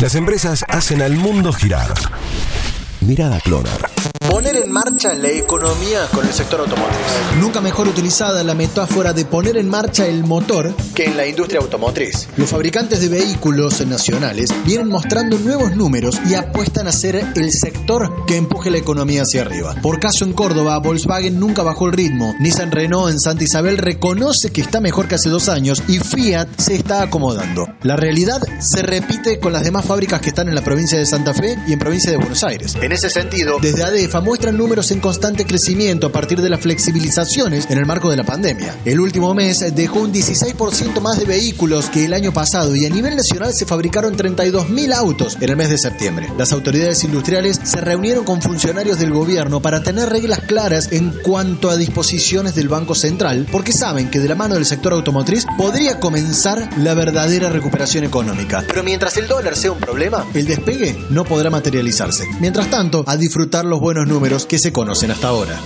Las empresas hacen al mundo girar. Mirada Clonar. Poner en marcha la economía con el sector automotriz. Nunca mejor utilizada la metáfora de poner en marcha el motor que en la industria automotriz. Los fabricantes de vehículos nacionales vienen mostrando nuevos números y apuestan a ser el sector que empuje la economía hacia arriba. Por caso en Córdoba, Volkswagen nunca bajó el ritmo. Nissan Renault en Santa Isabel reconoce que está mejor que hace dos años y Fiat se está acomodando. La realidad se repite con las demás fábricas que están en la provincia de Santa Fe y en provincia de Buenos Aires. En ese sentido, desde ADEFA muestran números en constante crecimiento a partir de las flexibilizaciones en el marco de la pandemia. El último mes dejó un 16% más de vehículos que el año pasado y a nivel nacional se fabricaron 32.000 autos en el mes de septiembre. Las autoridades industriales se reunieron con funcionarios del gobierno para tener reglas claras en cuanto a disposiciones del Banco Central, porque saben que de la mano del sector automotriz podría comenzar la verdadera recuperación económica. Pero mientras el dólar sea un problema, el despegue no podrá materializarse. Mientras tanto, a disfrutar los buenos números que se conocen hasta ahora.